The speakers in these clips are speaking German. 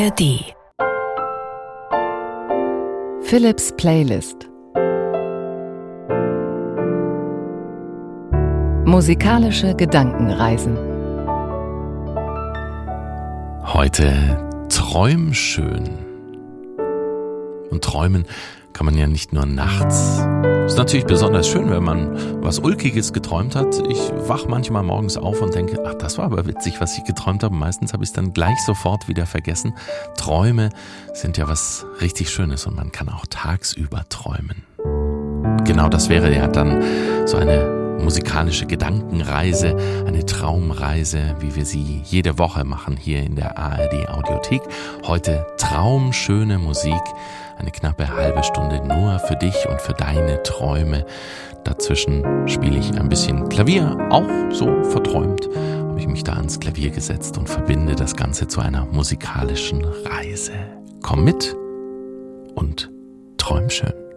ARD Philips Playlist Musikalische Gedankenreisen Heute Träumschön. Und träumen kann man ja nicht nur nachts. Ist natürlich besonders schön, wenn man was Ulkiges geträumt hat. Ich wach manchmal morgens auf und denke, ach, das war aber witzig, was ich geträumt habe. Meistens habe ich es dann gleich sofort wieder vergessen. Träume sind ja was richtig Schönes und man kann auch tagsüber träumen. Genau das wäre ja dann so eine musikalische Gedankenreise, eine Traumreise, wie wir sie jede Woche machen hier in der ARD Audiothek. Heute traumschöne Musik, eine knappe halbe Stunde nur für dich und für deine Träume. Dazwischen spiele ich ein bisschen Klavier, auch so verträumt habe ich mich da ans Klavier gesetzt und verbinde das Ganze zu einer musikalischen Reise. Komm mit und träum schön.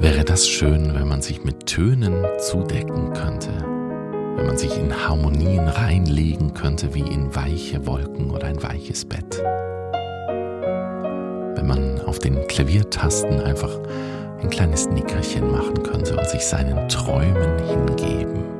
Wäre das schön, wenn man sich mit Tönen zudecken könnte, wenn man sich in Harmonien reinlegen könnte wie in weiche Wolken oder ein weiches Bett, wenn man auf den Klaviertasten einfach ein kleines Nickerchen machen könnte und sich seinen Träumen hingeben.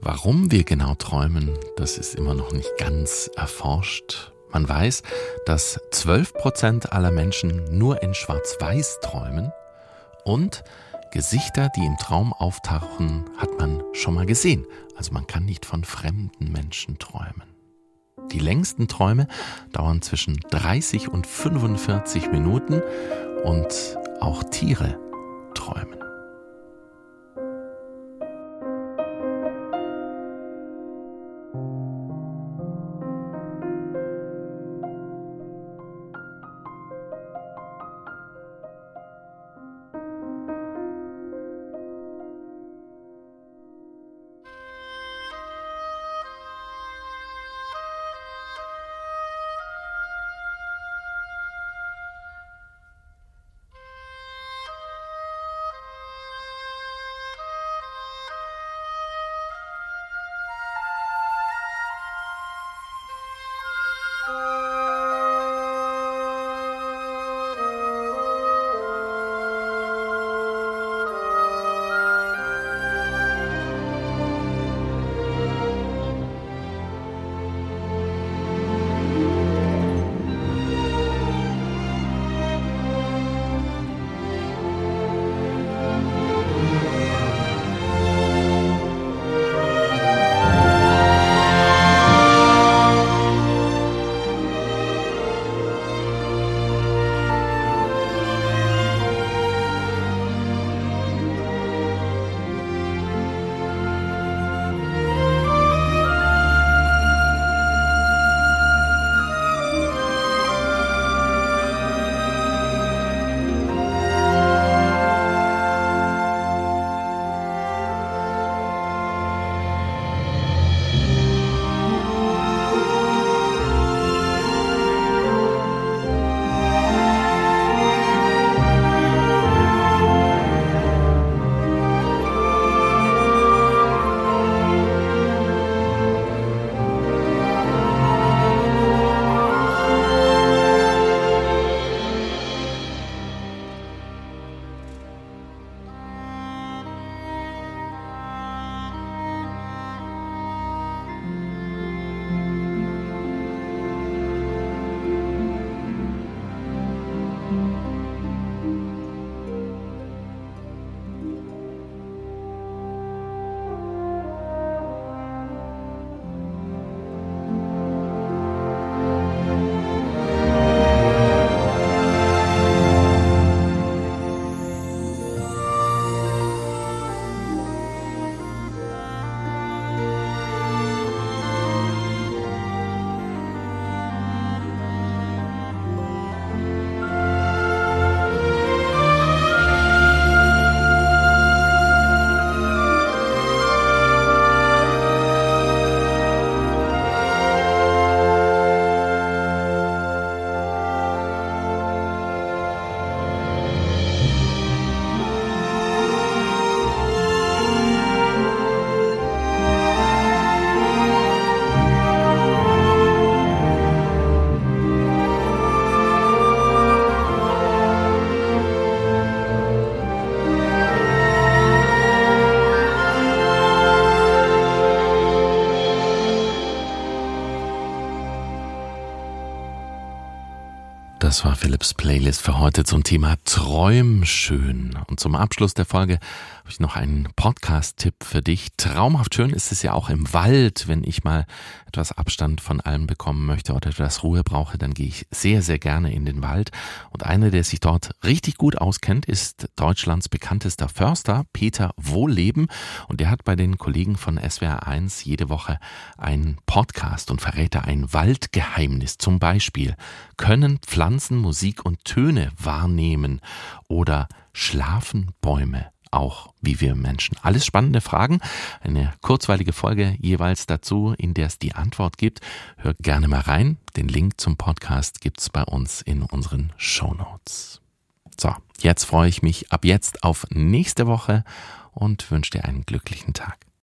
Warum wir genau träumen, das ist immer noch nicht ganz erforscht. Man weiß, dass 12% aller Menschen nur in Schwarz-Weiß träumen und Gesichter, die im Traum auftauchen, hat man schon mal gesehen. Also man kann nicht von fremden Menschen träumen. Die längsten Träume dauern zwischen 30 und 45 Minuten und auch Tiere träumen. Das war Philips Playlist für heute zum Thema Träumschön. Und zum Abschluss der Folge habe ich noch einen Podcast-Tipp für dich. Traumhaft schön ist es ja auch im Wald, wenn ich mal etwas Abstand von allem bekommen möchte oder etwas Ruhe brauche, dann gehe ich sehr, sehr gerne in den Wald. Und einer, der sich dort richtig gut auskennt, ist Deutschlands bekanntester Förster, Peter Wohlleben. Und der hat bei den Kollegen von SWR1 jede Woche einen Podcast und verrät da ein Waldgeheimnis. Zum Beispiel können Pflanzen Musik und Töne wahrnehmen oder schlafen Bäume auch wie wir Menschen? Alles spannende Fragen. Eine kurzweilige Folge jeweils dazu, in der es die Antwort gibt. Hört gerne mal rein. Den Link zum Podcast gibt es bei uns in unseren Show Notes. So, jetzt freue ich mich ab jetzt auf nächste Woche und wünsche dir einen glücklichen Tag.